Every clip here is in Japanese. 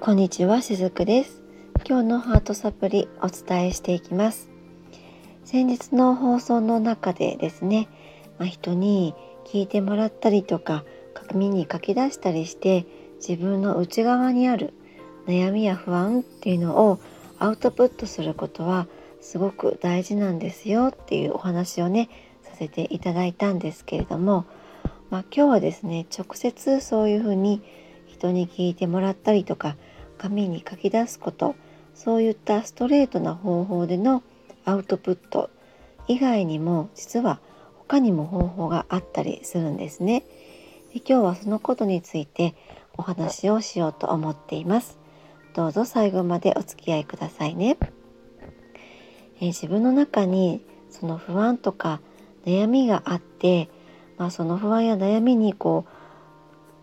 こんにちはしずくです。今日のハートサプリお伝えしていきます。先日の放送の中でですね、まあ、人に聞いてもらったりとか紙に書き出したりして自分の内側にある悩みや不安っていうのをアウトプットすることはすごく大事なんですよっていうお話をねさせていただいたんですけれども、まあ、今日はですね直接そういうふうに人に聞いてもらったりとか紙に書き出すことそういったストレートな方法でのアウトプット以外にも実は他にも方法があったりするんですね。で今日はそのことについてお話をしようと思っています。どうぞ最後までお付き合いくださいね。え自分の中にその不安とか悩みがあって、まあ、その不安や悩みにこ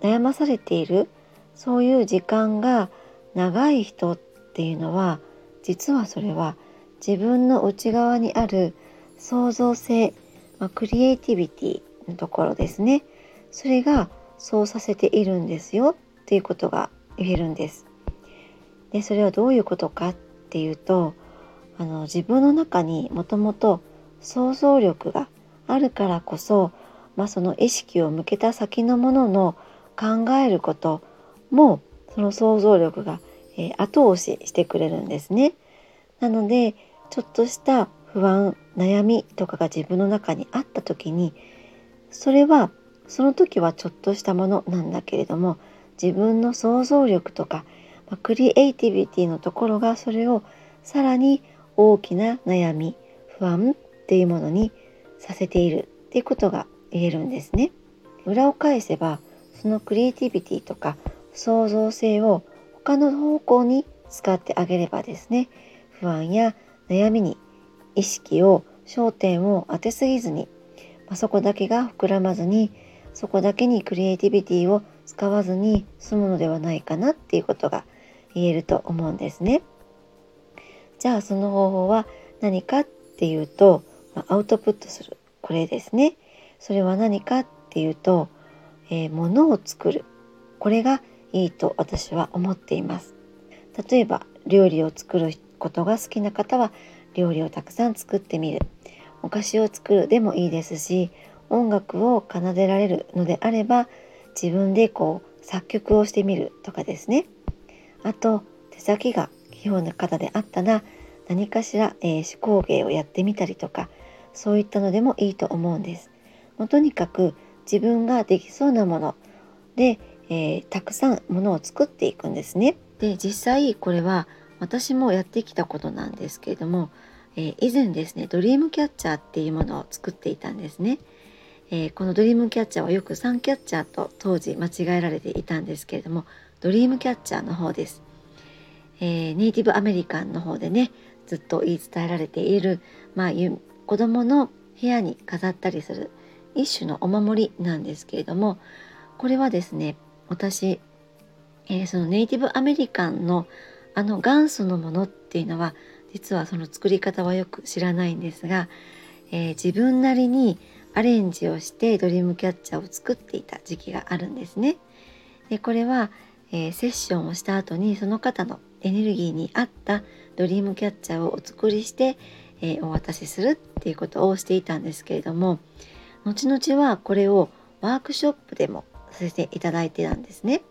う悩まされているそういう時間が長い人っていうのは実はそれは自分の内側にある創造性、まあ、クリエイティビティのところですねそれがそうさせているんですよっていうことが言えるんです。でそれはどういうことかっていうとあの自分の中にもともと想像力があるからこそ、まあ、その意識を向けた先のものの考えることもその想像力がえ後押ししてくれるんですね。なのでちょっとした不安悩みとかが自分の中にあった時にそれはその時はちょっとしたものなんだけれども自分の想像力とか、ま、クリエイティビティのところがそれをさらに大きな悩み不安っていうものにさせているっていうことが言えるんですね。裏を返せばそのクリエイティビティとか創造性を他の方向に使ってあげればですね不安や悩みに意識を焦点を当てすぎずに、まあ、そこだけが膨らまずにそこだけにクリエイティビティを使わずに済むのではないかなっていうことが言えると思うんですね。じゃあその方法は何かっていうと、まあ、アウトプットするこれですね。それは何かっていうと、えー、物を作るこれがいいと私は思っています。例えば料理を作ることが好きな方は料理をたくさん作ってみる。お菓子を作るでもいいですし音楽を奏でられるのであれば自分でこう作曲をしてみるとかですね。あと手先が器用な方であったら何かしら、えー、手工芸をやってみたりとかそういったのでもいいと思うんです。もうとにかく自分ができそうなものでえー、たくさんものを作っていくんですね。で実際これは私もやってきたことなんですけれども、えー、以前ですねドリームキャッチャーっていうものを作っていたんですね。えー、このドリームキャッチャーはよくサンキャッチャーと当時間違えられていたんですけれどもドリームキャッチャーの方です。えネイティブアメリカンの方でねずっと言い伝えられている、まあ、子供の部屋に飾ったりする一種のお守りなんですけれどもこれはですね私、えー、そのネイティブアメリカンのあの元祖のものっていうのは実はその作り方はよく知らないんですが、えー、自分なりにアレンジをしてドリームキャッチャーを作っていた時期があるんですね。でこれは、えー、セッションをした後にその方のエネルギーに合ったドリームキャッチャーをお作りして、えー、お渡しするっていうことをしていたんですけれども後々はこれをワークショップでもさせていただいてたんですね。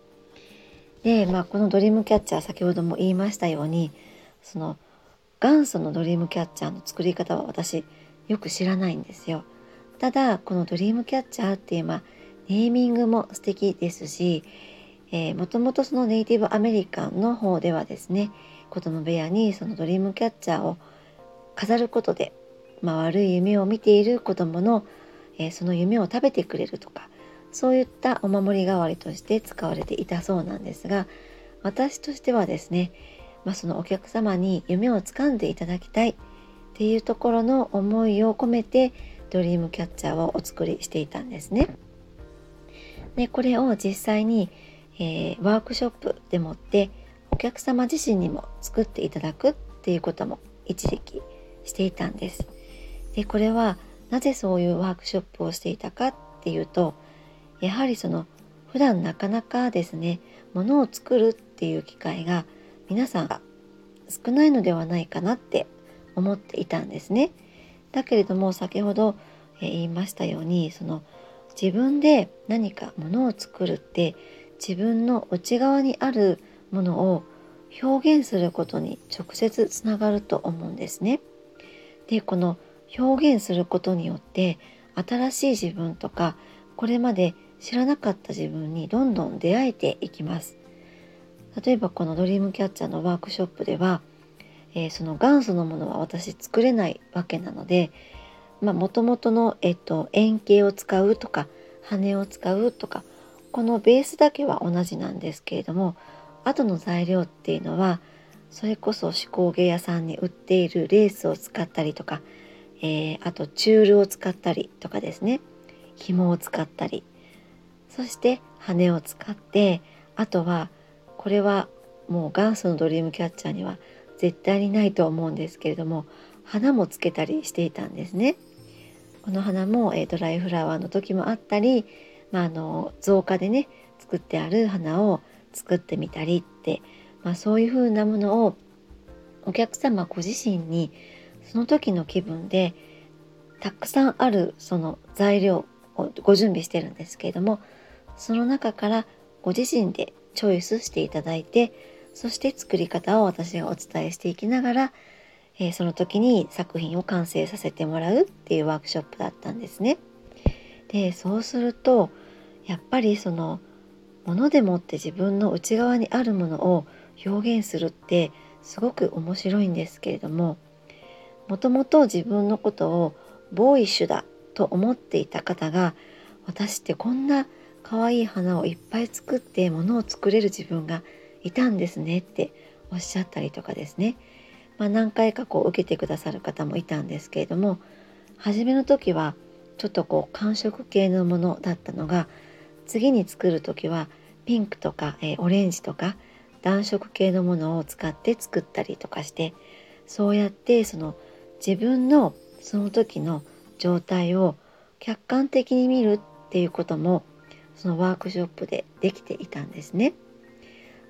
で、まあ、このドリームキャッチャー先ほども言いましたようにその元祖のドリームキャッチャーの作り方は私よく知らないんですよ。ただこのドリームキャッチャーっていう、まあ、ネーミングも素敵ですし、えー、もともとそのネイティブアメリカンの方ではですね子供部屋にそのドリームキャッチャーを飾ることで、まあ、悪い夢を見ている子供の、えー、その夢を食べてくれるとかそういったお守り代わりとして使われていたそうなんですが私としてはですね、まあ、そのお客様に夢をつかんでいただきたいっていうところの思いを込めてドリームキャッチャーをお作りしていたんですね。でこれを実際に、えー、ワークショップでもってお客様自身にも作っていただくっていうことも一時期していたんです。でこれはなぜそういうワークショップをしていたかっていうとやはりその普段なかなかですね物を作るっていう機会が皆さんが少ないのではないかなって思っていたんですね。だけれども先ほど言いましたようにその自分で何かものを作るって自分の内側にあるものを表現することに直接つながると思うんですね。でこの表現することによって新しい自分とかこれまで知らなかった自分にどんどん出会えていきます。例えばこのドリームキャッチャーのワークショップでは、えー、その元祖のものは私作れないわけなのでもともとの、えっと、円形を使うとか羽を使うとかこのベースだけは同じなんですけれども後の材料っていうのはそれこそ手工芸屋さんに売っているレースを使ったりとか、えー、あとチュールを使ったりとかですね紐を使ったりそして羽を使ってあとはこれはもう元祖のドリームキャッチャーには絶対にないと思うんですけれども花もつけたりしていたんですね。この花も、えー、ドライフラワーの時もあったり、まあ、あの造花でね作ってある花を作ってみたりって、まあ、そういう風なものをお客様ご自身にその時の気分でたくさんあるその材料をご準備してるんですけれどもその中からご自身でチョイスしていただいてそして作り方を私がお伝えしていきながらえー、その時に作品を完成させてもらうっていうワークショップだったんですね。でそうするとやっぱりそのものでもって自分の内側にあるものを表現するってすごく面白いんですけれどももともと自分のことをボーイッシュだと思っていた方が私ってこんな可愛い花をいっぱい作って物を作れる自分がいたんですねっておっしゃったりとかですね。まあ、何回かこう受けてくださる方もいたんですけれども初めの時はちょっとこう寒色系のものだったのが次に作る時はピンクとか、えー、オレンジとか暖色系のものを使って作ったりとかしてそうやってその自分のその時の状態を客観的に見るっていうこともそのワークショップでできていたんですね。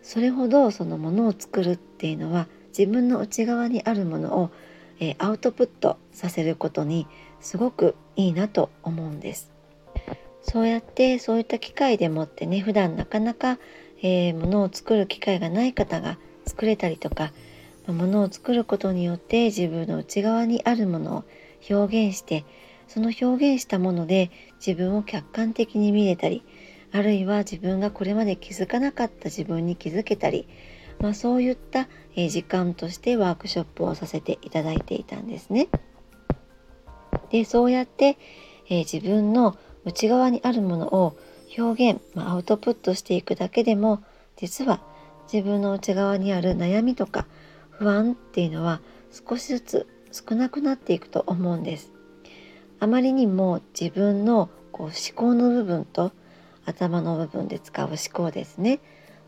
それほどそのものを作るっていうのは自分の内側にあるものを、えー、アウトプットさせることにすごくいいなと思うんです。そうやってそういった機会でもってね普段なかなか、えー、物を作る機会がない方が作れたりとか物を作ることによって自分の内側にあるものを表現してその表現したもので自分を客観的に見れたりあるいは自分がこれまで気づかなかった自分に気づけたりまあ、そういった、え時間としてワークショップをさせていただいていたんですね。でそうやって、え自分の内側にあるものを表現、まあ、アウトプットしていくだけでも実は自分の内側にある悩みとか不安っていうのは少しずつ少なくなっていくと思うんです。あまりにも自分のこう思考の部分と頭の部分で使う思考ですね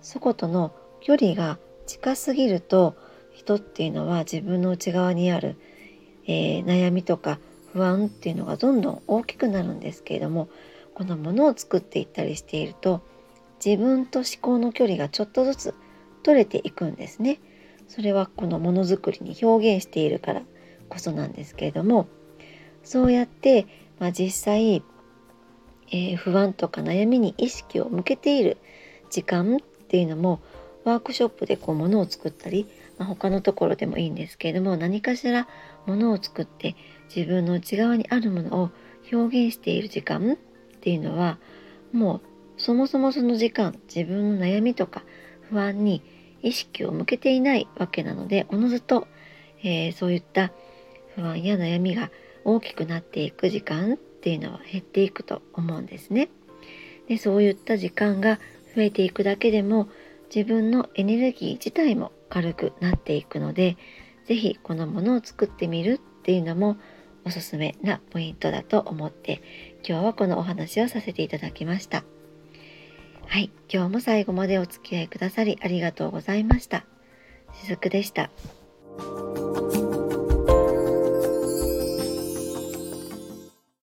そことの距離が近すぎると人っていうのは自分の内側にある、えー、悩みとか不安っていうのがどんどん大きくなるんですけれどもこのものを作っていったりしていると自分と思考の距離がちょっとずつ取れていくんですね。それはこのものづくりに表現しているからこそなんですけれどもそうやって、まあ、実際、えー、不安とか悩みに意識を向けている時間っていうのもワークショップでこう物を作ったり、まあ、他のところでもいいんですけれども何かしら物を作って自分の内側にあるものを表現している時間っていうのはもうそもそもその時間自分の悩みとか不安に意識を向けていないわけなのでおのずと、えー、そういった不安や悩みが大きくなっていく時間っていうのは減っていくと思うんですね。でそういった時間が増えていくだけでも自分のエネルギー自体も軽くなっていくので是非このものを作ってみるっていうのもおすすめなポイントだと思って今日はこのお話をさせていただきました。はい今日も最後までお付き合いくださりありがとうございました。しずくでした。